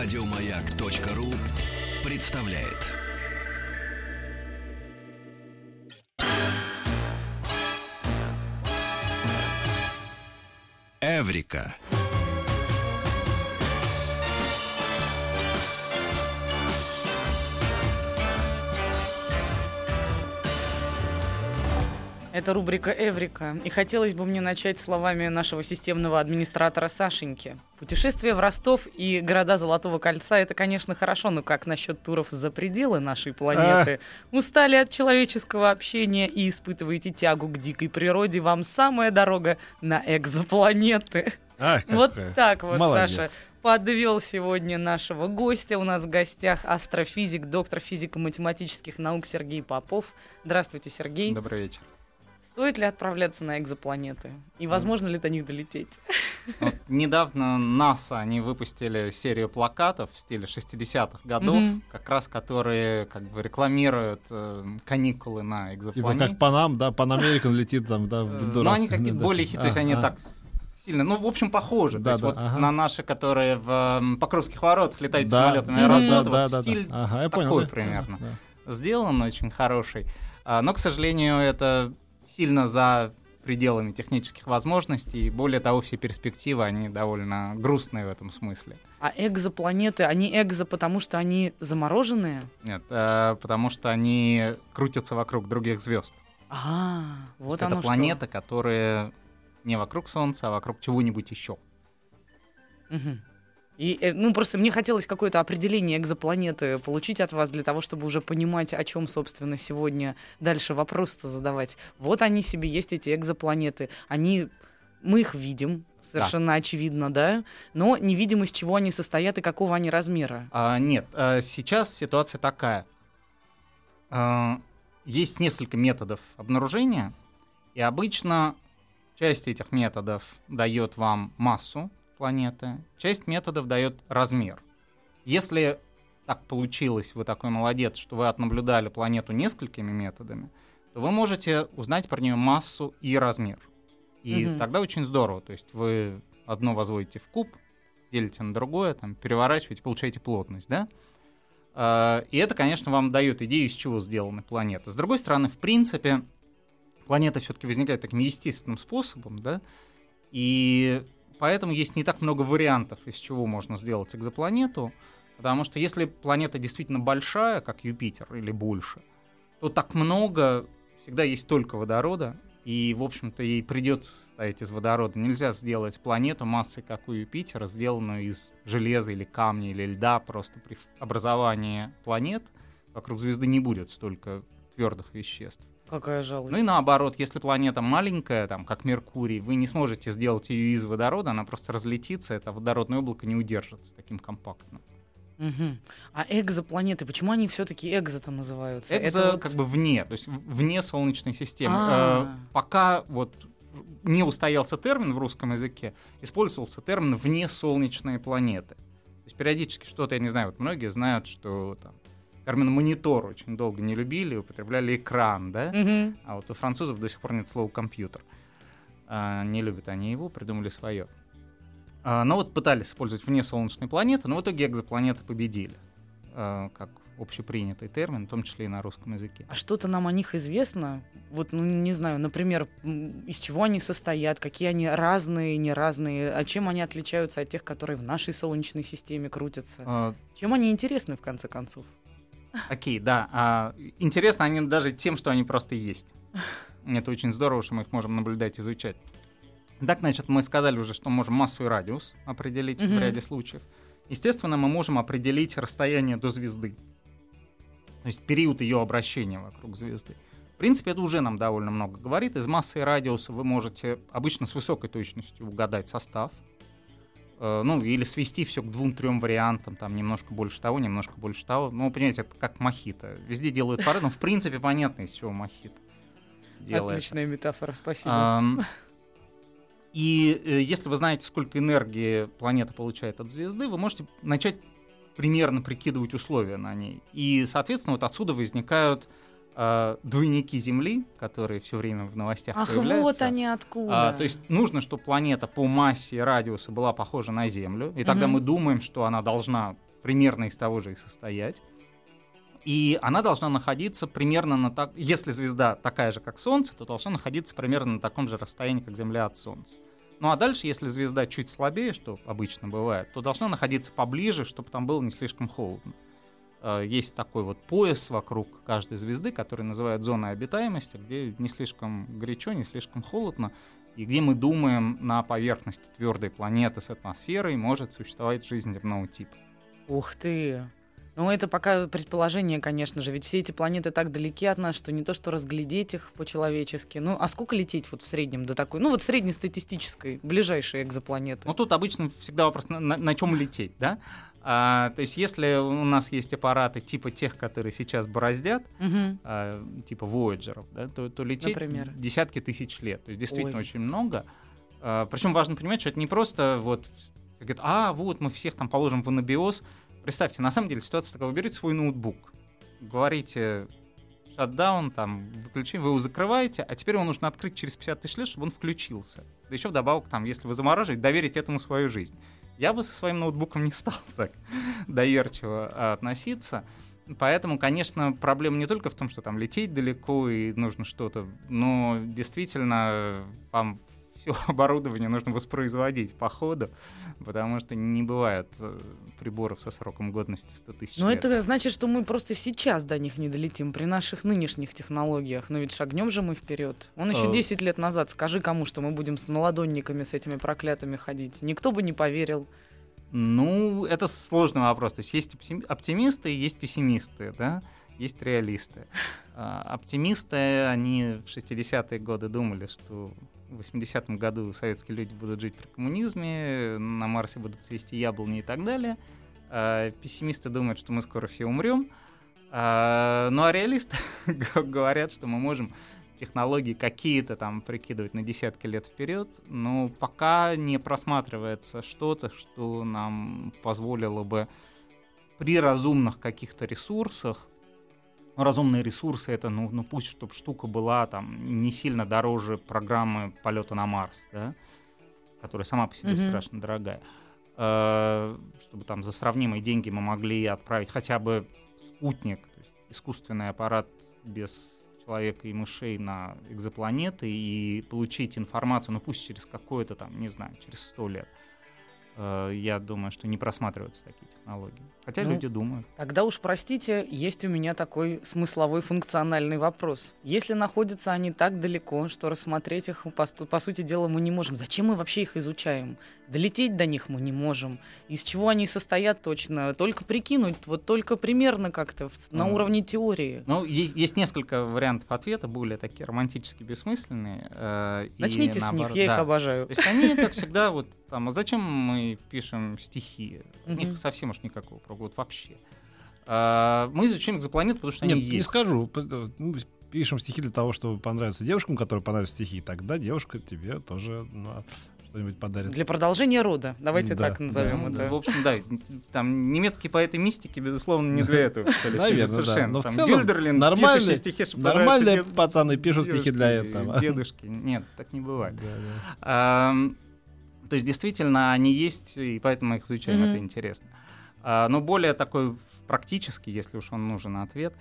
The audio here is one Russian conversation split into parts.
Радиомаяк.ру представляет. Эврика. Это рубрика «Эврика». И хотелось бы мне начать словами нашего системного администратора Сашеньки. Путешествие в Ростов и города Золотого Кольца — это, конечно, хорошо, но как насчет туров за пределы нашей планеты? Устали от человеческого общения и испытываете тягу к дикой природе? Вам самая дорога на экзопланеты. Вот так вот, Молодец. Саша. Подвел сегодня нашего гостя. У нас в гостях астрофизик, доктор физико-математических наук Сергей Попов. Здравствуйте, Сергей. Добрый вечер. Стоит ли отправляться на экзопланеты? И возможно ли до них долететь? Вот недавно НАСА они выпустили серию плакатов в стиле 60-х годов, Мгм. как раз которые как бы рекламируют э, каникулы на Типа экзопланете. как Панам, да, American летит там, да, Э, в Ну, они какие-то более хитрые, то есть А, они а. так сильно, ну, в общем, похожи. Да, то есть да, вот ага. на наши, которые в м, Покровских воротах летают Да, самолетами да, вот да, стиль да. Ага, я понял. такой да. примерно. Да. сделан очень хороший. А, Но, к сожалению, это сильно за пределами технических возможностей. И более того, все перспективы, они довольно грустные в этом смысле. А экзопланеты, они экзо, потому что они замороженные? Нет, э, потому что они крутятся вокруг других звезд. А, вот это оно планеты, которые не вокруг Солнца, а вокруг чего-нибудь еще. что. И, э, ну, просто мне хотелось какое-то определение экзопланеты получить от вас для того, чтобы уже понимать, о чем, собственно, сегодня дальше вопрос-то задавать. Вот они себе есть, эти экзопланеты. Они, мы их видим, совершенно очевидно, да? Но не видим, из чего они состоят и какого они размера. А, нет, э, сейчас ситуация такая. Э, Есть несколько методов обнаружения, и обычно часть этих методов дает вам массу планеты, часть методов дает размер. Если так получилось, вы такой молодец, что вы отнаблюдали планету несколькими методами, то вы можете узнать про нее массу и размер. И Мгм. тогда очень здорово. То есть вы одно возводите в куб, делите на другое, там, переворачиваете, получаете плотность, да? А, И это, конечно, вам дает идею, из чего сделаны планеты. С другой стороны, в принципе, планета все-таки возникает таким естественным способом, да? И поэтому есть не так много вариантов, из чего можно сделать экзопланету, потому что если планета действительно большая, как Юпитер или больше, то так много всегда есть только водорода, и, в общем-то, ей придется состоять из водорода. Нельзя сделать планету массой, как у Юпитера, сделанную из железа или камня или льда. Просто при образовании планет вокруг звезды не будет столько твердых веществ. Какая жалость. Ну и наоборот, если планета маленькая, там, как Меркурий, вы не сможете сделать ее из водорода, она просто разлетится, это водородное облако не удержится таким компактным. Мгм. А экзопланеты, почему они все-таки экзо-то называются? Экзо Это вот- как бы вне, то есть вне Солнечной системы. А. Э, Пока вот не устоялся термин в русском языке, использовался термин вне солнечные планеты. То есть периодически что-то, я не знаю, вот многие знают, что там термин монитор очень долго не любили, употребляли экран, да? Мгм. А вот у французов до сих пор нет слова компьютер. А, не любят они его, придумали свое. А, но вот пытались использовать вне солнечной планеты, но в итоге экзопланеты победили. а, как общепринятый термин, в том числе и на русском языке. А что-то нам о них известно? Вот, ну, не знаю, например, из чего они состоят, какие они разные, не разные, а чем они отличаются от тех, которые в нашей Солнечной системе крутятся? А, Чем они интересны, в конце концов? Окей, да. А, интересно они даже тем, что они просто есть. Это очень здорово, что мы их можем наблюдать, изучать. Так, значит, мы сказали уже, что можем массу и радиус определить Мгм. в ряде случаев. Естественно, мы можем определить расстояние до звезды. То есть период ее обращения вокруг звезды. В принципе, это уже нам довольно много говорит. Из массы и радиуса вы можете обычно с высокой точностью угадать состав. Э, Ну, или свести все к двум-трем вариантам, там немножко больше того, немножко больше того. Ну, понимаете, это как мохито. Везде делают пары, но в принципе понятно, из чего мохито делается. Отличная метафора, спасибо. И э, если вы знаете, сколько энергии планета получает от звезды, вы можете начать примерно прикидывать условия на ней. И, соответственно, вот отсюда возникают э, двойники Земли, которые все время в новостях Ах, появляются. вот они откуда. А, то есть нужно, чтобы планета по массе и радиусу была похожа на Землю, и тогда Мгм. мы думаем, что она должна примерно из того же и состоять. И она должна находиться примерно на так... Если звезда такая же, как Солнце, то должна находиться примерно на таком же расстоянии, как Земля от Солнца. Ну а дальше, если звезда чуть слабее, что обычно бывает, то должна находиться поближе, чтобы там было не слишком холодно. Есть такой вот пояс вокруг каждой звезды, который называют зоной обитаемости, где не слишком горячо, не слишком холодно, и где мы думаем на поверхности твердой планеты с атмосферой может существовать жизнь земного типа. Ух ты! Ну, это пока предположение, конечно же, ведь все эти планеты так далеки от нас, что не то, что разглядеть их по-человечески. Ну, а сколько лететь вот в среднем до такой, ну, вот среднестатистической, ближайшей экзопланеты? Ну, тут обычно всегда вопрос, на, на, на чем лететь, да? А, то есть, если у нас есть аппараты типа тех, которые сейчас бороздят, Мгм. а, типа Voyager, да, то, то лететь Например? десятки тысяч лет. То есть, действительно Ой. очень много. причем важно понимать, что это не просто вот, говорят, а, вот мы всех там положим в анабиоз. Представьте, на самом деле ситуация такая, вы берете свой ноутбук, говорите шатдаун, там, выключение, вы его закрываете, а теперь его нужно открыть через 50 тысяч лет, чтобы он включился. Да еще вдобавок, там, если вы замораживаете, доверить этому свою жизнь. Я бы со своим ноутбуком не стал так доверчиво а, относиться. Поэтому, конечно, проблема не только в том, что там лететь далеко и нужно что-то, но действительно вам все оборудование нужно воспроизводить по ходу, потому что не бывает э, приборов со сроком годности 100 тысяч Но лет. это значит, что мы просто сейчас до них не долетим при наших нынешних технологиях. Но ведь шагнем же мы вперед. Он еще Э. 10 лет назад, скажи кому, что мы будем с наладонниками с этими проклятыми ходить. Никто бы не поверил. Ну, это сложный вопрос. То есть есть оптим- оптимисты и есть пессимисты, да? Есть реалисты. А, Оптимисты, они в 60-е годы думали, что в 80-м году советские люди будут жить при коммунизме, на Марсе будут цвести яблони и так далее. А Пессимисты думают, что мы скоро все умрем. А, Ну а реалисты говорят, что мы можем технологии какие-то там прикидывать на десятки лет вперед, но пока не просматривается что-то, что нам позволило бы при разумных каких-то ресурсах, ну, разумные ресурсы это, ну, ну пусть, чтобы штука была там не сильно дороже программы полета на Марс, да, которая сама по себе Мгм. страшно дорогая, Э, чтобы там за сравнимые деньги мы могли отправить хотя бы спутник, то есть искусственный аппарат без человека и мышей на экзопланеты и получить информацию, ну пусть через какое-то там, не знаю, через сто лет. Э, Я думаю, что не просматриваются такие технологии. Хотя Ну, люди думают. Тогда уж простите, есть у меня такой смысловой функциональный вопрос. Если находятся они так далеко, что рассмотреть их, по, по сути дела, мы не можем, зачем мы вообще их изучаем? Долететь до них мы не можем. Из чего они состоят точно? Только прикинуть, вот только примерно как-то на Ну, уровне теории. Ну, есть, есть несколько вариантов ответа, более такие романтически бессмысленные. э, и Начните с них, наоборот, я их да. обожаю. То есть они, как всегда, вот там, а зачем мы пишем стихи? У них совсем уж никакого права, вот вообще. А, Мы изучаем экзопланеты, потому что Нет, они не есть. скажу. П- ну, Пишем стихи для того, чтобы понравиться девушкам, которые понравятся стихи. Тогда девушка тебе тоже ну, что-нибудь подарит. Для продолжения рода. Давайте Да, так назовем Ну, это. В общем, да, там немецкие поэты мистики, безусловно, не для этого писали Наверное, да. совершенно. Но в целом нормальные- стихи, Нормальные пацаны пишут стихи для этого. Дедушки. Нет, так не бывает. Да, да. То есть, действительно, они есть, и поэтому мы их изучаем, Мгм. это интересно. А, Но более такой практический, если уж он нужен ответ,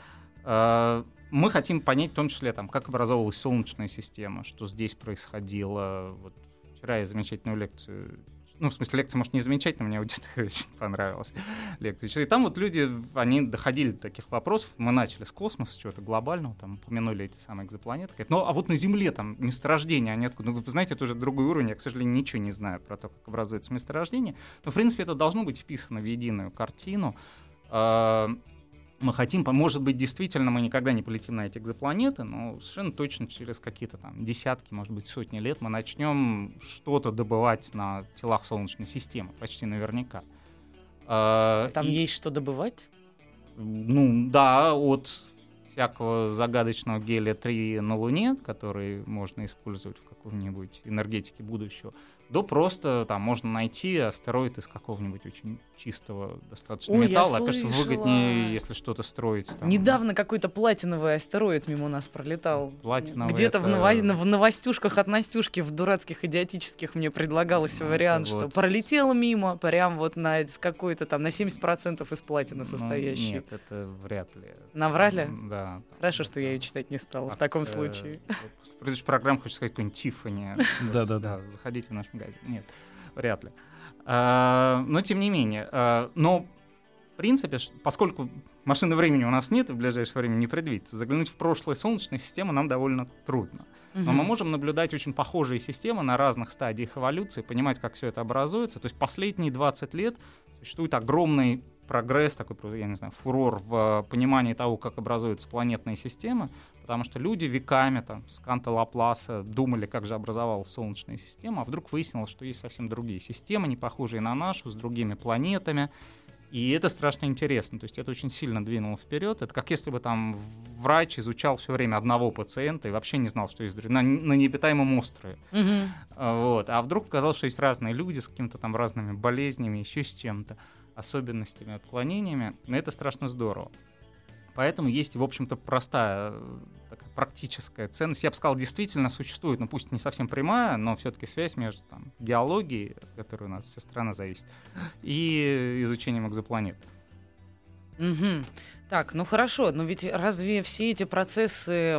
а, мы хотим понять в том числе, там, как образовалась Солнечная система, что здесь происходило. Вот вчера я замечательную лекцию ну, в смысле, лекция, может, не замечательная, мне аудитория очень понравилась лекция. И там вот люди, они доходили до таких вопросов. Мы начали с космоса, чего-то глобального, там, упомянули эти самые экзопланеты. Говорят, ну, а вот на Земле там месторождение, они откуда? Ну, вы знаете, это уже другой уровень, я, к сожалению, ничего не знаю про то, как образуется месторождение. Но, в принципе, это должно быть вписано в единую картину. Мы хотим, может быть, действительно мы никогда не полетим на эти экзопланеты, но совершенно точно через какие-то там десятки, может быть, сотни лет мы начнем что-то добывать на телах Солнечной системы, почти наверняка. А, Там и- есть что добывать? ну, да, от всякого загадочного гелия-3 на Луне, который можно использовать в каком-нибудь энергетике будущего, до просто там можно найти астероид из какого-нибудь очень чистого достаточно Ой, металла. Кажется, слышала. выгоднее, если что-то строить. там. Недавно какой-то платиновый астероид мимо нас пролетал. Платиновый Где-то в, это- ново- в новостюшках от Настюшки, в дурацких идиотических мне предлагался Ну, вариант, это что вот- пролетел мимо, прям вот на какой-то там, на 70% из платины Ну, состоящий. Нет, это вряд ли. Наврали? Да. Хорошо, что я ее читать не стала в таком Акция- случае. вот После предыдущей программы хочу сказать какой-нибудь Тиффани. Вот, Да-да-да. Заходите в наш магазин. Нет, вряд ли. А, Но тем не менее. а, Но в принципе, поскольку машины времени у нас нет и в ближайшее время не предвидится, заглянуть в прошлое Солнечной системы нам довольно трудно. Но мы можем наблюдать очень похожие системы на разных стадиях эволюции, понимать, как все это образуется. То есть последние 20 лет существует огромный прогресс, такой, я не знаю, фурор в э, понимании того, как образуются планетные системы, потому что люди веками, там, с Канта Лапласа думали, как же образовалась Солнечная система, а вдруг выяснилось, что есть совсем другие системы, не похожие на нашу, с другими планетами, и это страшно интересно. То есть это очень сильно двинуло вперед. Это как если бы там врач изучал все время одного пациента и вообще не знал, что есть на, на необитаемом острове. А, Вот. А вдруг оказалось, что есть разные люди с какими-то там разными болезнями, еще с чем-то, особенностями, отклонениями. Это страшно здорово. Поэтому есть, в общем-то, простая э, такая практическая ценность. Я бы сказал, действительно существует, ну пусть не совсем прямая, но все-таки связь между там, геологией, от которой у нас вся страна зависит, и изучением экзопланет. Мгм. Так, ну хорошо, но ведь разве все эти процессы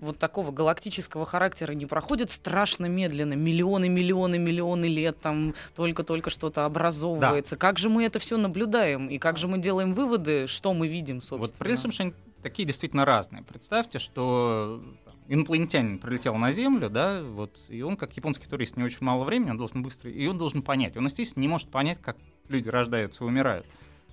вот такого галактического характера не проходят страшно медленно? Миллионы, миллионы, миллионы лет там только-только что-то образовывается. Как же мы это все наблюдаем? И как же мы делаем выводы, что мы видим, собственно? Вот что они такие действительно разные. Представьте, что инопланетянин прилетел на Землю, да, вот, и он, как японский турист, не очень мало времени, он должен быстро, и он должен понять. Он, естественно, не может понять, как люди рождаются и умирают.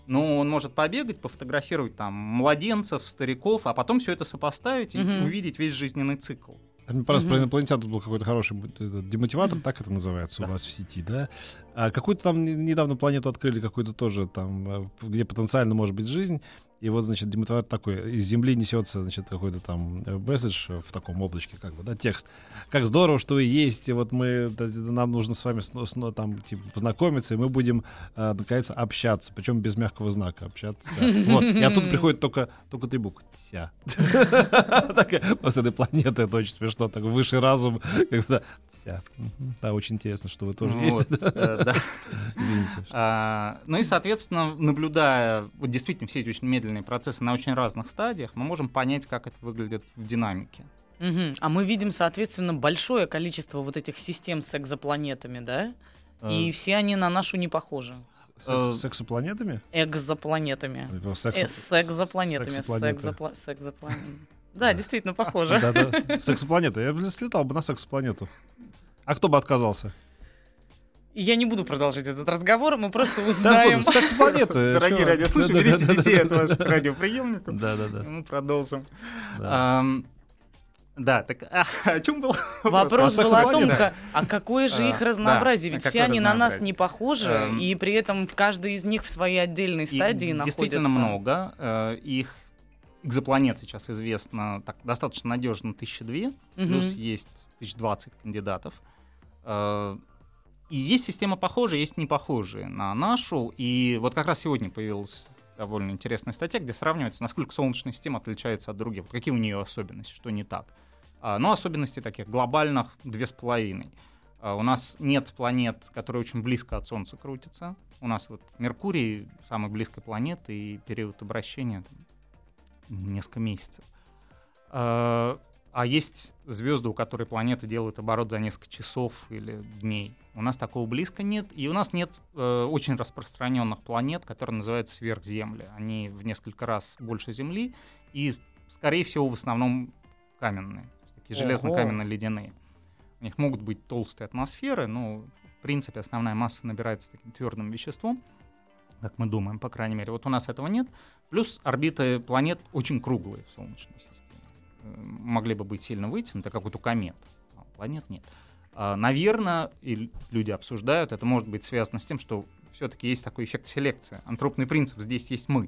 Но он может побегать, пофотографировать там младенцев, стариков, а потом все это сопоставить и увидеть весь жизненный цикл. Мне Просто про инопланетян тут был какой-то хороший демотиватор, так это называется у вас в сети, да? А какую-то там не- недавно планету открыли, какую-то тоже там, э, где потенциально может быть жизнь. И вот, значит, демотиватор такой, из Земли несется, значит, какой-то там э, месседж в таком облачке, как бы, да, текст. Как здорово, что вы есть, и вот мы, нам нужно с вами сно- там, типа, познакомиться, и мы будем, э, наконец, общаться, причем без мягкого знака общаться. Вот, и оттуда приходит только, только три буквы. Ся. Такая, После этой планеты это очень смешно, так высший разум, как бы, да, очень интересно, что вы тоже Вот, есть. э. Извините. А, Ну и, соответственно, наблюдая вот действительно все эти очень медленные процессы на очень разных стадиях, мы можем понять, как это выглядит в динамике. Мгм. А мы видим, соответственно, большое количество вот этих систем с экзопланетами, да? И Э, все они на нашу не похожи. С эксопланетами? Экзопланетами. Или с Э, С экзопланетами. С экзопланетами. Да, действительно похоже. С эксопланеты. Я бы слетал бы на сексопланету. А кто бы отказался? И Я не буду продолжать этот разговор, мы просто Да, узнаем. с эксопланеты. Дорогие радиослушатели, берите детей от ваших радиоприемников. Да-да-да. Мы продолжим. да. Так а, о чем был Вопрос А был о том, сексопланеты? ка- а какое же А, их да, разнообразие? а Ведь все они на нас не похожи, Эм, и при этом каждый из них в своей отдельной И стадии находится. Действительно много. Э, Их экзопланет сейчас известно так, достаточно надежно тысячи две, Мгм. плюс есть тысяч двадцать кандидатов. И есть система похожая, есть не похожие на нашу. И вот как раз сегодня появилась довольно интересная статья, где сравнивается, насколько Солнечная система отличается от других, какие у нее особенности, что не так. А, Но особенностей таких глобальных две с половиной. А, У нас нет планет, которые очень близко от Солнца крутятся. У нас вот Меркурий самая близкая планета, и период обращения несколько месяцев. А есть звезды, у которых планеты делают оборот за несколько часов или дней. У нас такого близко нет. И у нас нет э, очень распространенных планет, которые называются сверхземли. Они в несколько раз больше Земли и, скорее всего, в основном каменные. Такие железно-каменно-ледяные. У них могут быть толстые атмосферы, но, в принципе, основная масса набирается таким твердым веществом, как мы думаем, по крайней мере. Вот у нас этого нет. Плюс орбиты планет очень круглые в Солнечной системе. Могли бы быть сильно вытянуты, как вот у комет. А у планет нет. А, Наверное, и люди обсуждают, это может быть связано с тем, что все-таки есть такой эффект селекции. Антропный принцип «здесь есть мы».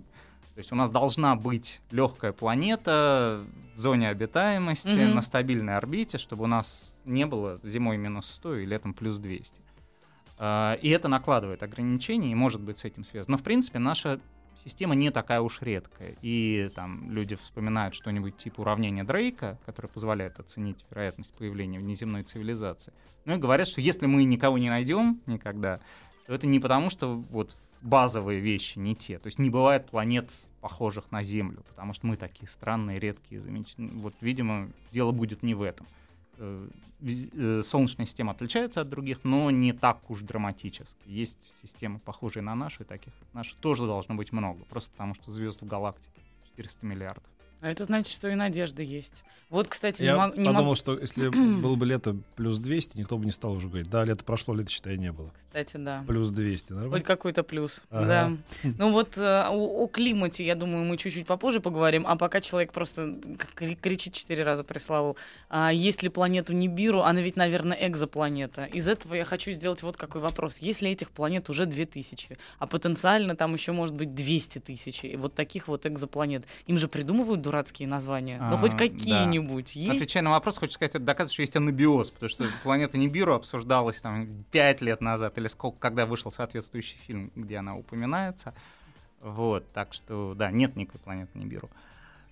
То есть у нас должна быть легкая планета в зоне обитаемости, Мгм. на стабильной орбите, чтобы у нас не было зимой минус 100 и летом плюс 200. А, И это накладывает ограничения, и может быть с этим связано. Но, в принципе, наша система не такая уж редкая. И там люди вспоминают что-нибудь типа уравнения Дрейка, которое позволяет оценить вероятность появления внеземной цивилизации. Ну и говорят, что если мы никого не найдем никогда, то это не потому, что вот базовые вещи не те. То есть не бывает планет, похожих на Землю, потому что мы такие странные, редкие, замечательные. Вот, видимо, дело будет не в этом. Э, э, Солнечная система отличается от других, но не так уж драматически. Есть системы, похожие на нашу, и таких наших тоже должно быть много, просто потому что звезд в галактике 400 миллиардов. А это значит, что и надежда есть. Вот, кстати, Я не, мог- не подумал, могу... что если было бы лето плюс 200, никто бы не стал уже говорить. Да, лето прошло, лето, считай, не было. Кстати, да. Плюс 200, да? Хоть какой-то плюс. Ага. Да. Ну вот э, о, о климате, я думаю, мы чуть-чуть попозже поговорим. А пока человек просто кри- кричит четыре раза прислал. А есть ли планету Нибиру? Она ведь, наверное, экзопланета. Из этого я хочу сделать вот какой вопрос. Если этих планет уже 2000, а потенциально там еще может быть 200 тысяч, и вот таких вот экзопланет, им же придумывают дурацкие названия. Ну А, хоть да. какие-нибудь есть? Отвечая на вопрос, хочу сказать, это доказывает, что есть анабиоз, потому что планета Нибиру обсуждалась там 5 лет назад, или сколько, когда вышел соответствующий фильм, где она упоминается. Вот, так что, да, нет никакой планеты Нибиру.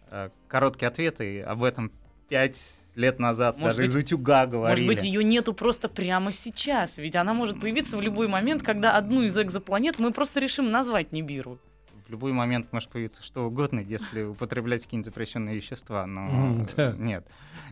Э, Короткий ответ, и об этом 5 лет назад Может даже быть- из утюга говорили. Может быть, ее нету просто прямо сейчас, ведь она может появиться в любой момент, когда одну из экзопланет мы просто решим назвать Нибиру. В любой момент может появиться что угодно, если употреблять какие-нибудь запрещенные вещества, но да. нет.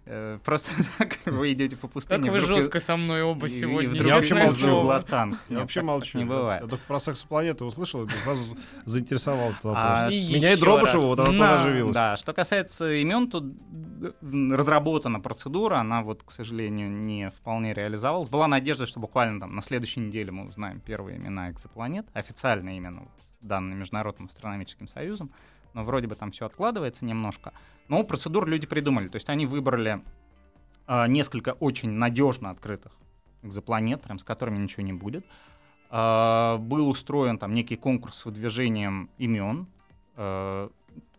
Э, Просто так вы идете по пустыне. Как вы вдруг жестко со мной оба и- и сегодня. Я вообще молчу. Блатан. Я вообще молчу. Не бывает. Я только про сексопланеты услышал, и сразу заинтересовал этот А, вопрос. Меня и Дробышева, вот она тоже оживилась. Да, что касается имен, тут д- разработана процедура, она вот, к сожалению, не вполне реализовалась. Была надежда, что буквально там на следующей неделе мы узнаем первые имена экзопланет, официально именно вот, данные Международным астрономическим союзом, но вроде бы там все откладывается немножко. Но процедуру люди придумали, то есть они выбрали а, несколько очень надежно открытых экзопланет, прям с которыми ничего не будет. А, был устроен там некий конкурс с выдвижением имен. А,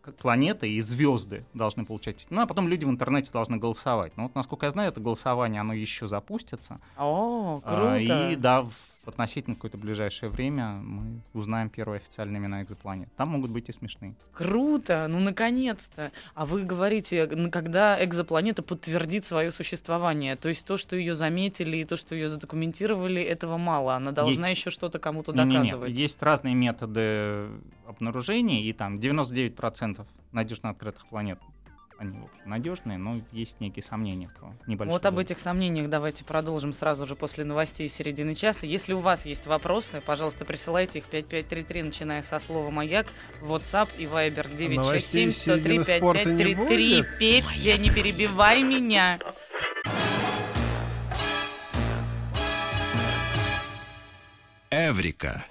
к- планеты и звезды должны получать имена, а потом люди в интернете должны голосовать. Ну вот, насколько я знаю, это голосование, оно еще запустится. О, А, круто. И да, в относительно какое-то ближайшее время мы узнаем первые официальные имена экзопланет. Там могут быть и смешные. Круто, ну наконец-то. А вы говорите, когда экзопланета подтвердит свое существование, то есть то, что ее заметили и то, что ее задокументировали, этого мало. Она должна еще что-то кому-то доказывать. Есть разные методы обнаружения, и там 99% надежно открытых планет они, в общем, надежные, но есть некие сомнения про небольшие. Вот об этих сомнениях давайте продолжим сразу же после новостей середины часа. Если у вас есть вопросы, пожалуйста, присылайте их 5533, начиная со слова «Маяк», WhatsApp и Viber 967 103 середины спорта не 5533. будет? Петя, не перебивай меня. Эврика.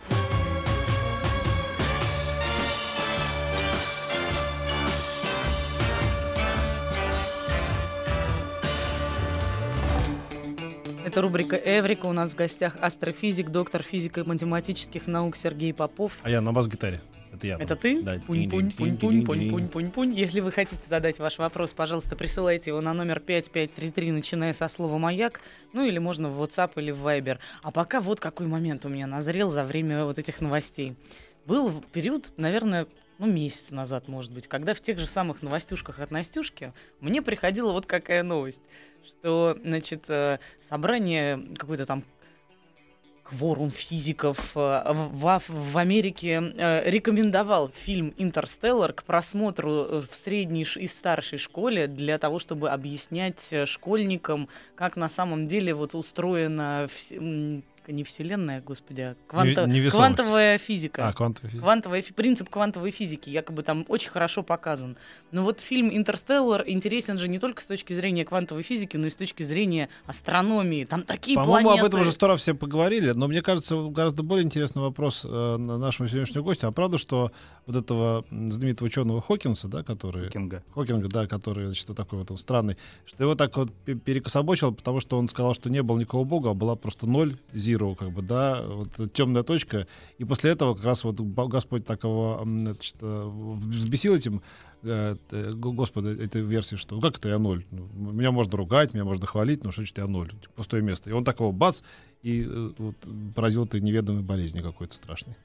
Это рубрика «Эврика». У нас в гостях астрофизик, доктор физико-математических наук Сергей Попов. А я на бас-гитаре. Это я. Это ты? Да. Пунь, пунь, пунь, пунь, пунь, пунь, пунь, пунь. Если вы хотите задать ваш вопрос, пожалуйста, присылайте его на номер 5533, начиная со слова «Маяк», ну или можно в WhatsApp или в Viber. А пока вот какой момент у меня назрел за время вот этих новостей. Был период, наверное, ну, месяц назад, может быть, когда в тех же самых новостюшках от Настюшки мне приходила вот какая новость, что, значит, э, собрание какой-то там кворум физиков э, в, в Америке э, рекомендовал фильм «Интерстеллар» к просмотру в средней и старшей школе для того, чтобы объяснять школьникам, как на самом деле вот устроена м, не вселенная, господи, а кванто- невесомость. квантовая физика. А, квантовая физика. Квантовая, фи- принцип квантовой физики якобы там очень хорошо показан. Но вот фильм «Интерстеллар» интересен же не только с точки зрения квантовой физики, но и с точки зрения астрономии. Там такие По-моему, планеты. об этом уже сто раз все поговорили, но мне кажется, гораздо более интересный вопрос э, на нашему сегодняшнему гостю. А правда, что вот этого знаменитого ученого Хокинса, да, который... Кинга. Хокинга, да, который, значит, вот такой вот он странный, что его так вот пе- перекособочило, потому что он сказал, что не было никакого бога, а была просто ноль, zero, Zero, как бы, да, вот темная точка. И после этого как раз вот Господь так его значит, э, взбесил этим, э, Господи, этой версии, что ну, как это я ноль? Ну, меня можно ругать, меня можно хвалить, но что значит я ноль? Пустое место. И он такого бац, и вот, поразил этой неведомой болезни какой-то страшной.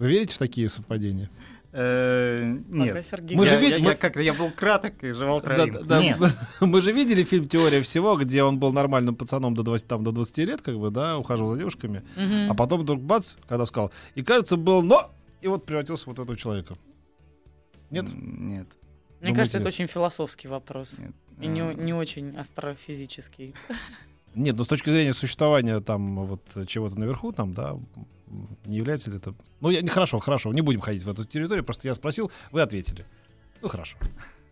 Вы верите в такие совпадения? Э, нет. Мы же видели, я, как я был краток и жевал травинку. Нет. Мы же видели фильм «Теория всего», где он был нормальным пацаном до 20, там, до 20 лет, как бы, да, ухаживал за девушками. А потом вдруг бац, когда сказал, и кажется, был «но», и вот превратился вот в этого человека. Нет? Нет. Мне кажется, это очень философский вопрос. И не, а. не очень астрофизический. Нет, но с точки зрения существования там вот чего-то наверху, там, да, не является ли это... Ну, я, не, хорошо, хорошо, не будем ходить в эту территорию, просто я спросил, вы ответили. Ну, хорошо.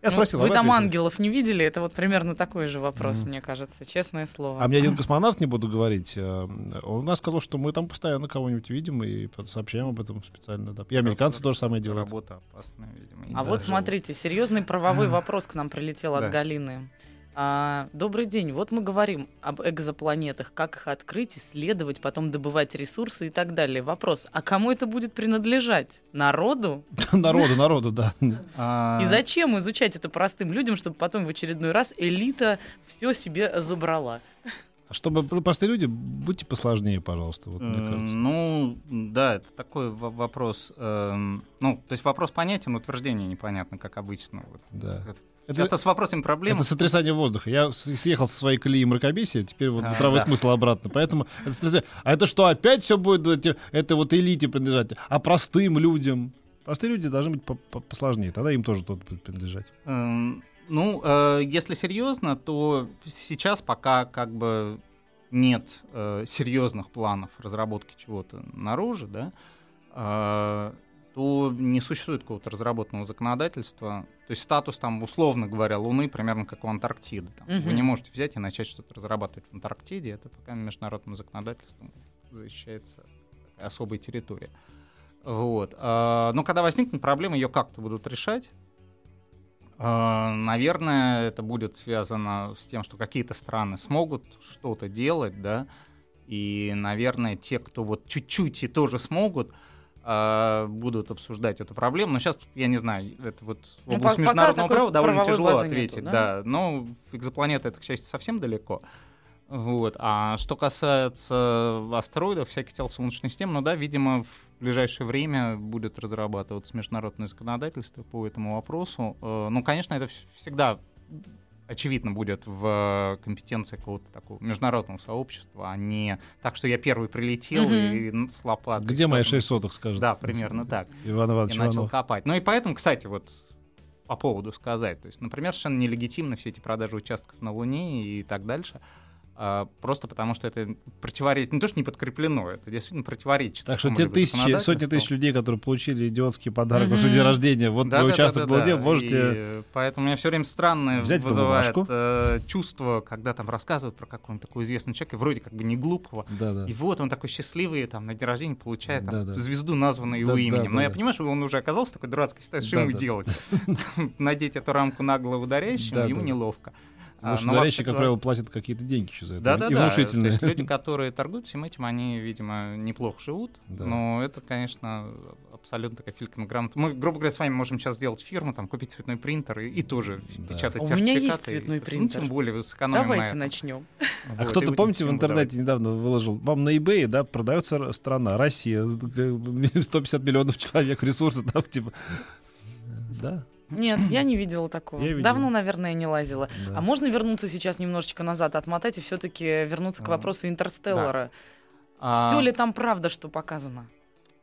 Я ну, спросил, ну, вы, вы там ответили. ангелов не видели? Это вот примерно такой же вопрос, mm-hmm. мне кажется, честное слово. А мне один космонавт, не буду говорить, э, он нас сказал, что мы там постоянно кого-нибудь видим и сообщаем об этом специально. Да. И американцы тоже самое делают. Работа опасная, видимо. А да, вот смотрите, серьезный правовой вопрос к нам прилетел от Галины. А, добрый день. Вот мы говорим об экзопланетах, как их открыть, исследовать, потом добывать ресурсы и так далее. Вопрос, а кому это будет принадлежать? Народу? Народу, народу, да. И зачем изучать это простым людям, чтобы потом в очередной раз элита все себе забрала? А чтобы простые люди, будьте посложнее, пожалуйста. Вот, мне кажется. Ну, да, это такой вопрос. Эм, ну, то есть вопрос понятен, утверждение непонятно, как обычно. Вот. Да. Это, Часто с вопросом проблем. Это сотрясание воздуха. Я съехал со своей колеи мракобесия, теперь вот а, здравый да. смысл обратно. Поэтому это сотрясание. А это что, опять все будет эти, это вот элите принадлежать? А простым людям? Простые люди должны быть посложнее, тогда им тоже тут будет принадлежать. Эм, ну, э, если серьезно, то сейчас пока как бы нет э, серьезных планов разработки чего-то наружу, да, э, то не существует какого-то разработанного законодательства. То есть статус там, условно говоря, Луны примерно как у Антарктиды. Там. Угу. Вы не можете взять и начать что-то разрабатывать в Антарктиде. Это пока международным законодательством защищается особая территория. Вот. А, но когда возникнет проблема, ее как-то будут решать. А, наверное, это будет связано с тем, что какие-то страны смогут что-то делать, да, и, наверное, те, кто вот чуть-чуть и тоже смогут, а, будут обсуждать эту проблему. Но сейчас, я не знаю, это вот ну, область ну, международного права довольно тяжело ответить. Нету, да? да, но экзопланета это, к счастью, совсем далеко. Вот. А что касается астероидов, всяких тел Солнечной системы, ну да, видимо, в ближайшее время будет разрабатываться международное законодательство по этому вопросу. Э, ну, конечно, это всегда очевидно, будет в компетенции какого-то такого международного сообщества, а не так, что я первый прилетел mm-hmm. и с лопатой. Где мои шесть соток, скажет? Да, примерно так. Иван Иванович И начал копать. Ну и поэтому, кстати, вот по поводу сказать, то есть, например, совершенно нелегитимны все эти продажи участков на Луне и так дальше. А, просто потому что это противоречит, не то, что не подкреплено, это действительно противоречит. Так что те тысячи, сотни тысяч людей, которые получили идиотский подарок mm-hmm. на день рождения, вот да, вы да, участок да, да, да. можете... И поэтому меня все время странное взять вызывает э, чувство, когда там рассказывают про какого-нибудь такого известного человека, вроде как бы не глупого, да, да. и вот он такой счастливый, там, на день рождения получает там, да, да. звезду, названную его да, именем. Да, Но да, я понимаю, что он уже оказался в такой дурацкой ситуации, что ему делать? Надеть эту рамку нагло ударяющим, ему неловко. Потому что ударяющие, как правило, платят какие-то деньги еще за это. Да, да, и да. внушительные. То есть люди, которые торгуют всем этим, они, видимо, неплохо живут. Да. Но это, конечно, абсолютно такая филька на. Мы, грубо говоря, с вами можем сейчас сделать фирму, там, купить цветной принтер и, и тоже да. печатать У меня есть цветной и, принтер. Ну, тем более сэкономим Давайте на начнем. А вот, кто-то, помните, в интернете давать. недавно выложил, вам на eBay, да, продается страна, Россия, 150 миллионов человек, ресурсы там, типа, да, нет, я не видела такого. Я Давно, наверное, не лазила. Да. А можно вернуться сейчас немножечко назад, отмотать и все-таки вернуться к вопросу Интерстеллара? Да. Все а... ли там правда, что показано?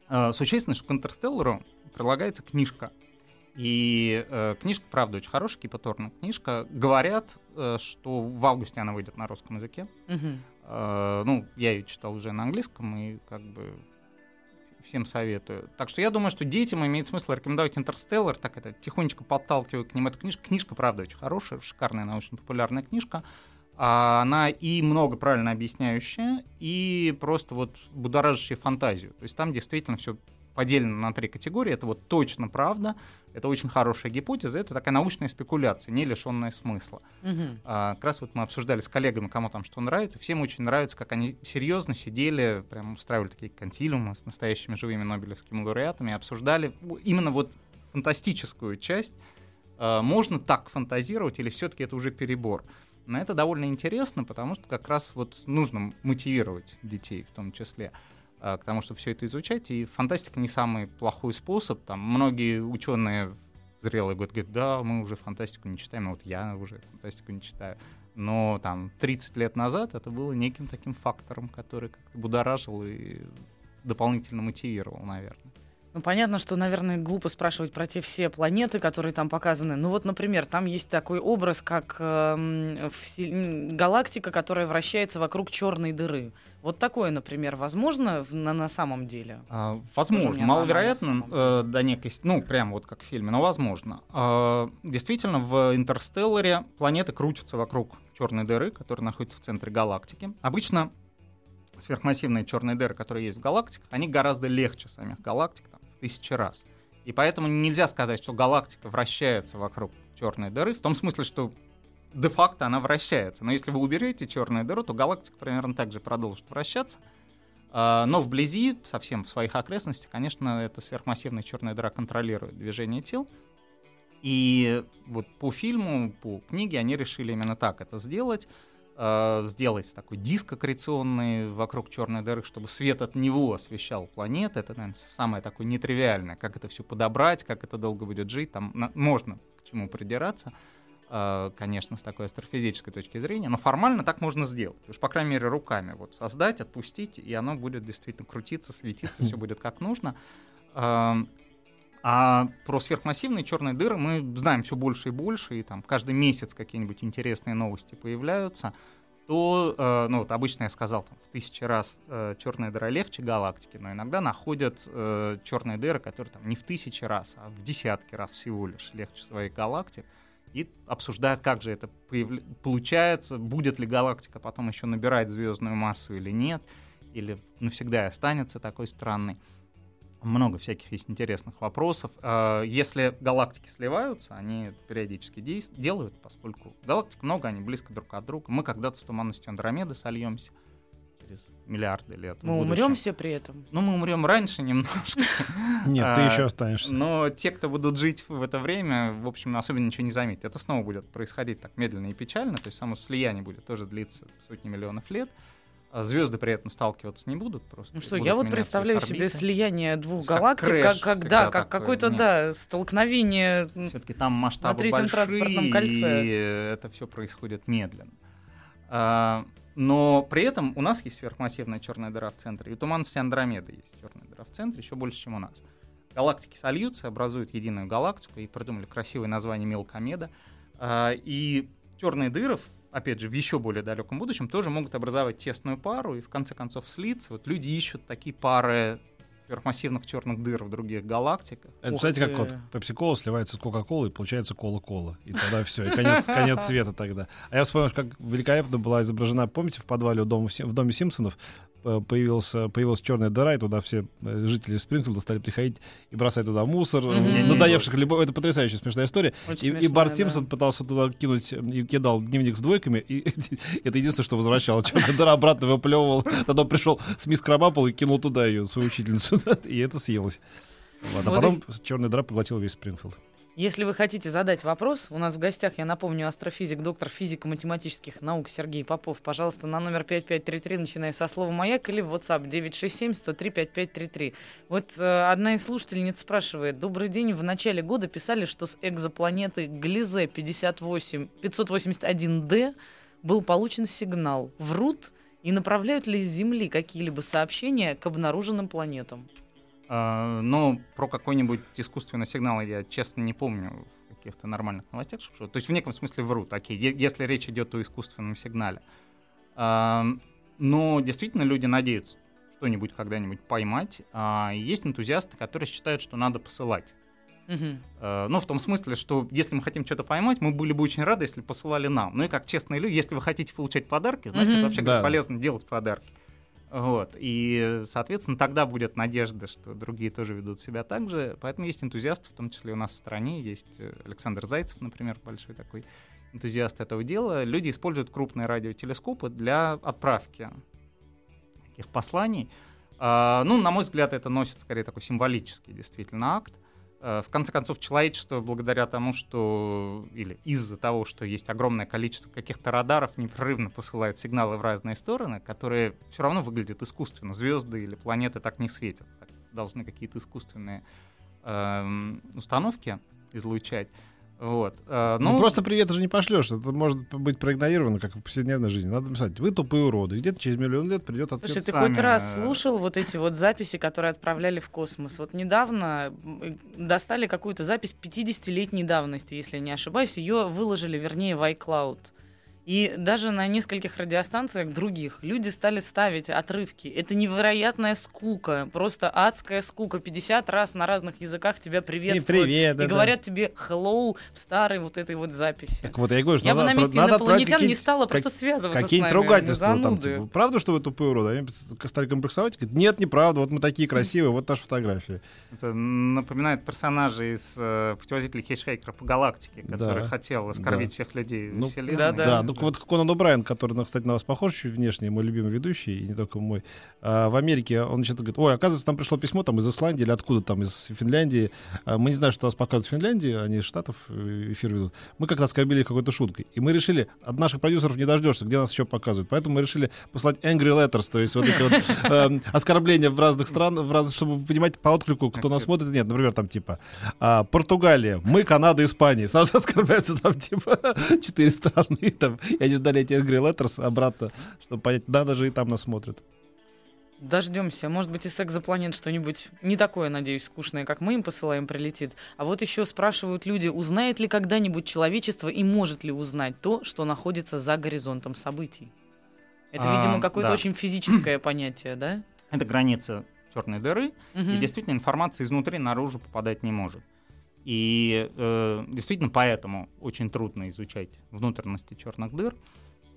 А, существенно, что к Интерстеллару прилагается книжка. И э, книжка, правда, очень хорошая, Кипа книжка. Говорят, э, что в августе она выйдет на русском языке. Угу. Э, ну, я ее читал уже на английском, и как бы всем советую. Так что я думаю, что детям имеет смысл рекомендовать «Интерстеллар», так это тихонечко подталкиваю к ним эту книжку. Книжка, правда, очень хорошая, шикарная научно-популярная книжка. А она и много правильно объясняющая, и просто вот будоражащая фантазию. То есть там действительно все поделено на три категории. Это вот точно правда, это очень хорошая гипотеза, это такая научная спекуляция, не лишенная смысла. Мгм. А, как раз вот мы обсуждали с коллегами, кому там что нравится. Всем очень нравится, как они серьезно сидели, прям устраивали такие консилиумы с настоящими живыми нобелевскими лауреатами, обсуждали именно вот фантастическую часть. А, можно так фантазировать или все-таки это уже перебор? Но это довольно интересно, потому что как раз вот нужно мотивировать детей в том числе к тому, чтобы все это изучать. И фантастика не самый плохой способ. Там многие ученые зрелые год говорят, да, мы уже фантастику не читаем, а вот я уже фантастику не читаю. Но там 30 лет назад это было неким таким фактором, который как-то будоражил и дополнительно мотивировал, наверное. Ну, понятно, что, наверное, глупо спрашивать про те все планеты, которые там показаны. Ну, вот, например, там есть такой образ, как эм, все- м, галактика, которая вращается вокруг черной дыры. Вот такое, например, возможно на, на самом деле? А, Возможно, мне маловероятно, нравится. э, до некой, ну, прям вот как в фильме, но возможно. А, Действительно, в Интерстелларе планеты крутятся вокруг черной дыры, которая находится в центре галактики. Обычно сверхмассивные черные дыры, которые есть в галактиках, они гораздо легче самих галактик, тысячи раз. И поэтому нельзя сказать, что галактика вращается вокруг черной дыры, в том смысле, что де-факто она вращается. Но если вы уберете черную дыру, то галактика примерно так же продолжит вращаться. А, Но вблизи, совсем в своих окрестностях, конечно, эта сверхмассивная черная дыра контролирует движение тел. И вот по фильму, по книге они решили именно так это сделать. Э, Сделать такой диск аккреционный вокруг черной дыры, чтобы свет от него освещал планеты. Это, наверное, самое такое нетривиальное. Как это все подобрать, как это долго будет жить. Там на- можно к чему придираться э, конечно, с такой астрофизической точки зрения, но формально так можно сделать. Уж, по крайней мере, руками вот создать, отпустить, и оно будет действительно крутиться, светиться, все будет как нужно. А про сверхмассивные черные дыры мы знаем все больше и больше, и там каждый месяц какие-нибудь интересные новости появляются. То, э, ну вот обычно я сказал, там, в тысячи раз э, черная дыра легче галактики, но иногда находят э, черные дыры, которые там не в тысячи раз, а в десятки раз всего лишь легче своих галактик и обсуждают, как же это появля- получается, будет ли галактика потом еще набирать звездную массу или нет, или навсегда останется такой странной. Много всяких есть интересных вопросов. А, Если галактики сливаются, они это периодически делают, поскольку галактик много, они близко друг от друга. Мы когда-то с туманностью Андромеды сольемся через миллиарды лет. Мы умрем все при этом. Ну, мы умрем раньше немножко. Нет, ты А, еще останешься. Но те, кто будут жить в это время, в общем, особенно ничего не заметят. Это снова будет происходить так медленно и печально, то есть само слияние будет тоже длиться сотни миллионов лет. А звезды при этом сталкиваться не будут просто. Ну что, я вот представляю себе слияние двух как галактик, крэш как, как, да, как какое-то, да, столкновение. Все-таки там масштабы третьем большие, транспортном кольце. и это все происходит медленно. А, но при этом у нас есть сверхмассивная черная дыра в центре, и у туманности Андромеды есть черная дыра в центре, еще больше, чем у нас. Галактики сольются, образуют единую галактику, и придумали красивое название Мелкомеда. А, и черные дыры, в- опять же, в еще более далеком будущем тоже могут образовать тесную пару и в конце концов слиться. Вот люди ищут такие пары сверхмассивных черных дыр в других галактиках. Это, Ух знаете, как ты. вот пепси-кола сливается с кока-колой, и получается кола-кола. И тогда все, и конец, конец света тогда. А я вспомнил, как великолепно была изображена, помните, в подвале у дома, в доме Симпсонов э, появился, появилась черная дыра, и туда все э, жители Спрингфилда стали приходить и бросать туда мусор, э, Мгм. надоевших любовь. Это потрясающая смешная история. Очень И, и смешно, Барт да. Симпсон пытался туда кинуть, э, и кидал дневник с двойками, и это единственное, что возвращало. Черная дыра обратно выплевывал. Тогда он пришел с мисс Крабапл и кинул туда ее, свою учительницу, и это съелось. Вот, а Вот потом черная дыра поглотила весь Спрингфилд. Если вы хотите задать вопрос, у нас в гостях, я напомню, астрофизик, доктор физико-математических наук Сергей Попов. Пожалуйста, на номер 5533, начиная со слова «Маяк» или в WhatsApp 967-103-5533. Вот э, одна из слушательниц спрашивает. Добрый день. В начале года писали, что с экзопланеты Глизе 58, 581d был получен сигнал. Врут и направляют ли с Земли какие-либо сообщения к обнаруженным планетам? А, Но про какой-нибудь искусственный сигнал я, честно, не помню в каких-то нормальных новостях. что- То есть в неком смысле врут, окей, если речь идет о искусственном сигнале. А, Но действительно люди надеются что-нибудь когда-нибудь поймать. А Есть энтузиасты, которые считают, что надо посылать. Э, Ну, в том смысле, что если мы хотим что-то поймать, мы были бы очень рады, если посылали нам. Ну и как честные люди, если вы хотите получать подарки, значит, Мгм. вообще Да. полезно делать подарки. Вот. И, соответственно, тогда будет надежда, что другие тоже ведут себя так же. Поэтому есть энтузиасты, в том числе у нас в стране. Есть э, Александр Зайцев, например, большой такой энтузиаст этого дела. Люди используют крупные радиотелескопы для отправки таких посланий. А, ну, на мой взгляд, это носит скорее такой символический действительно акт. Э, в конце концов, человечество благодаря тому, что, или из-за того, что есть огромное количество каких-то радаров, непрерывно посылает сигналы в разные стороны, которые все равно выглядят искусственно. Звезды или планеты так не светят. Так должны какие-то искусственные э, установки излучать. Вот. Э, ну, ну, просто привет же не пошлешь. Это может быть проигнорировано, как в повседневной жизни. Надо писать, вы тупые уроды. Где-то через миллион лет придет ответ. Слушай, ты сами... хоть раз слушал вот эти вот записи, которые отправляли в космос? Вот недавно достали какую-то запись 50-летней давности, если не ошибаюсь. Ее выложили, вернее, в iCloud. И даже на нескольких радиостанциях других люди стали ставить отрывки. Это невероятная скука, просто адская скука. 50 раз на разных языках тебя приветствуют. И, привет, да, и говорят тебе hello в старой вот этой вот записи. Так вот, я говорю, что я надо, бы на месте надо инопланетян не стала просто связываться Какие-нибудь ругательства там, типа, правда, что вы тупые уроды? Они стали комплексовать? Говорят, нет, неправда, вот мы такие красивые, вот наша фотография. Это напоминает персонажей из э, путеводителя Хейшхейкера по галактике, который да. хотел оскорбить да. всех людей ну, Вселенной. Да, да. да ну, вот Конан О'Брайен, который, ну, кстати, на вас похож чуть внешне, мой любимый ведущий, и не только мой, а, в Америке он что-то говорит, ой, оказывается, там пришло письмо там из Исландии или откуда там, из Финляндии. А, мы не знаем, что нас показывают в Финляндии, они из Штатов э, эфир ведут. Мы как-то оскорбили какой-то шуткой. И мы решили, от наших продюсеров не дождешься, где нас еще показывают. Поэтому мы решили послать angry letters, то есть вот эти вот эм, оскорбления в разных странах, в разных, чтобы понимать по отклику, кто нас смотрит. Нет, например, там типа а, Португалия, мы, Канада, Испания. Сразу оскорбляются там типа четыре страны. Там, и они ждали эти angry letters обратно, чтобы понять, да, даже и там нас смотрят. Дождемся. Может быть, из экзопланет что-нибудь не такое, надеюсь, скучное, как мы им посылаем, прилетит. А вот еще спрашивают люди, узнает ли когда-нибудь человечество и может ли узнать то, что находится за горизонтом событий. Это, а, видимо, какое-то да. очень физическое понятие, да? Это граница черной дыры, угу. и действительно информация изнутри наружу попадать не может. И э, действительно поэтому очень трудно изучать внутренности черных дыр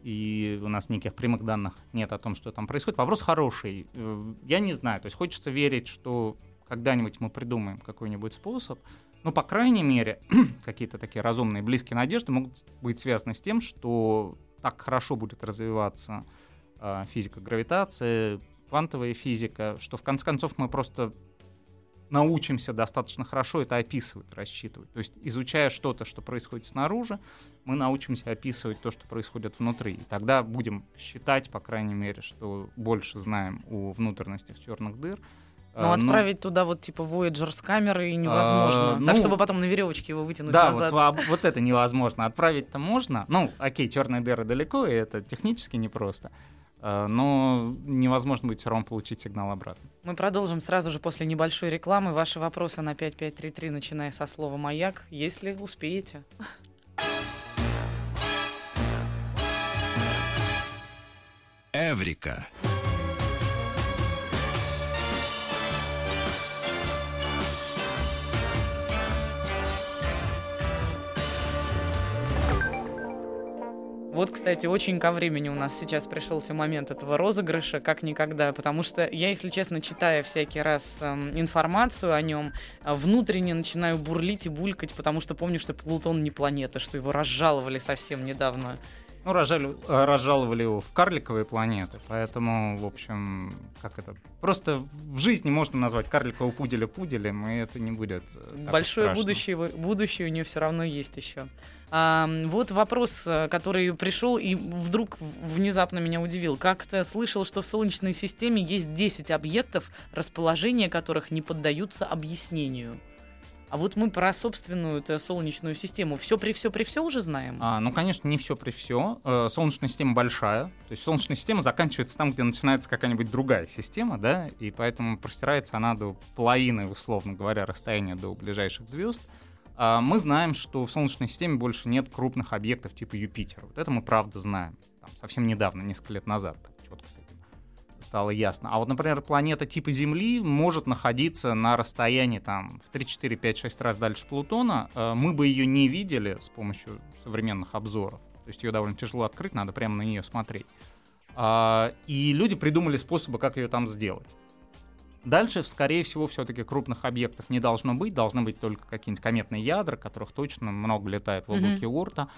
и у нас никаких прямых данных нет о том, что там происходит. Вопрос хороший. Э, я не знаю. То есть хочется верить, что когда-нибудь мы придумаем какой-нибудь способ. Но, по крайней мере, какие-то такие разумные, близкие надежды могут быть связаны с тем, что так хорошо будет развиваться э, физика гравитации, квантовая физика, что в конце концов мы просто научимся достаточно хорошо это описывать, рассчитывать. То есть, изучая что-то, что происходит снаружи, мы научимся описывать то, что происходит внутри. И тогда будем считать, по крайней мере, что больше знаем о внутренностях черных дыр. Но, а, Но отправить туда вот типа Voyager с камерой невозможно. А, так, ну, чтобы потом на веревочке его вытянуть да, назад. Да, вот, вот это невозможно. Отправить-то можно. Ну, окей, черные дыры далеко, и это технически непросто. Э, но невозможно будет все равно получить сигнал обратно. Мы продолжим сразу же после небольшой рекламы. Ваши вопросы на 5533, начиная со слова «Маяк», если успеете. Эврика. Вот, кстати, очень ко времени у нас сейчас пришелся момент этого розыгрыша, как никогда, потому что я, если честно, читая всякий раз э, информацию о нем, э, внутренне начинаю бурлить и булькать, потому что помню, что Плутон не планета, что его разжаловали совсем недавно. Ну, разжали, э, разжаловали его в карликовые планеты, поэтому, в общем, как это... Просто в жизни можно назвать карликового пуделя пуделем, и это не будет э, Большое будущее, будущее у нее все равно есть еще. А, вот вопрос, э, который пришел и вдруг внезапно меня удивил. Как-то слышал, что в Солнечной системе есть 10 объектов, расположение которых не поддаются объяснению. А вот мы про собственную Солнечную систему все при все при все уже знаем? А, ну, конечно, не все при все. Э, Солнечная система большая. То есть Солнечная система заканчивается там, где начинается какая-нибудь другая система, да, и поэтому простирается она до половины, условно говоря, расстояния до ближайших звезд. А, мы знаем, что в Солнечной системе больше нет крупных объектов типа Юпитера. Вот это мы правда знаем. Там, совсем недавно, несколько лет назад, стало ясно. А вот, например, планета типа Земли может находиться на расстоянии там, в 3, 4, 5, 6 раз дальше Плутона. А, мы бы ее не видели с помощью современных обзоров. То есть ее довольно тяжело открыть, надо прямо на нее смотреть. А, и люди придумали способы, как ее там сделать. Дальше, скорее всего, все-таки крупных объектов не должно быть. Должны быть только какие-нибудь кометные ядра, которых точно много летает в облаке Мгм. Урта.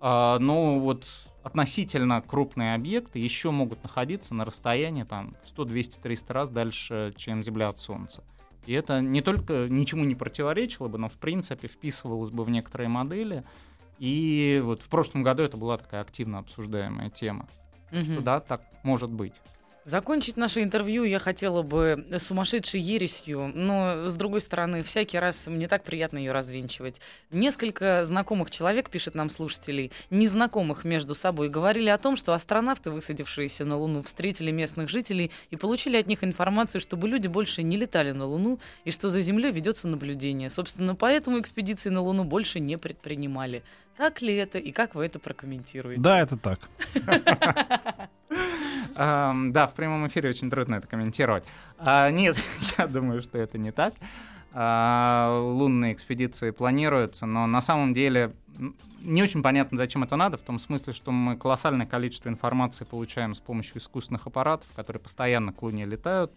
А, но вот относительно крупные объекты еще могут находиться на расстоянии там, в 100, 200, 300 раз дальше, чем Земля от Солнца. И это не только ничему не противоречило бы, но в принципе вписывалось бы в некоторые модели. И вот в прошлом году это была такая активно обсуждаемая тема. Мгм. Что да, так может быть. Закончить наше интервью я хотела бы сумасшедшей ересью, но, с другой стороны, всякий раз мне так приятно ее развенчивать. Несколько знакомых человек, пишет нам слушателей, незнакомых между собой, говорили о том, что астронавты, высадившиеся на Луну, встретили местных жителей и получили от них информацию, чтобы люди больше не летали на Луну и что за Землей ведется наблюдение. Собственно, поэтому экспедиции на Луну больше не предпринимали. Так ли это и как вы это прокомментируете? Да, это так. Да, в прямом эфире очень трудно это комментировать. А, Нет, я думаю, что это не так. А, Лунные экспедиции планируются, но на самом деле не очень понятно, зачем это надо, в том смысле, что мы колоссальное количество информации получаем с помощью искусственных аппаратов, которые постоянно к Луне летают.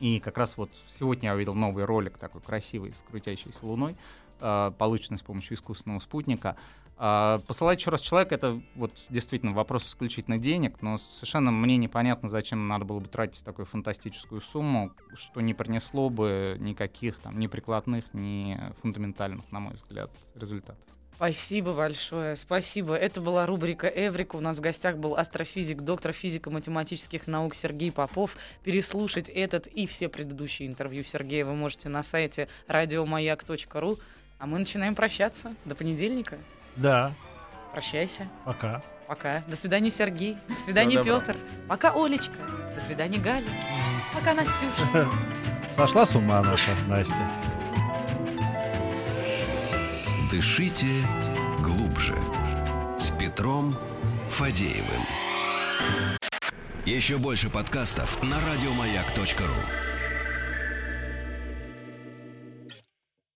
И как раз вот сегодня я увидел новый ролик такой красивый с крутящейся Луной, а, полученный с помощью искусственного спутника. А, Посылать еще раз человека это вот действительно вопрос исключительно денег, но совершенно мне непонятно, зачем надо было бы тратить такую фантастическую сумму, что не принесло бы никаких там ни прикладных, ни фундаментальных, на мой взгляд, результатов. Спасибо большое, спасибо. Это была рубрика «Эврика». У нас в гостях был астрофизик, доктор физико-математических наук Сергей Попов. Переслушать этот и все предыдущие интервью Сергея вы можете на сайте радиомаяк.ру. А мы начинаем прощаться. До понедельника. Да, Прощайся. пока. Пока. До свидания, Сергей. До свидания. Петр. Пока, Олечка. До свидания, Галя. Пока, Настюша. Сошла с ума наша Настя. Дышите глубже. С Петром Фадеевым. Еще больше подкастов на радиомаяк.ру.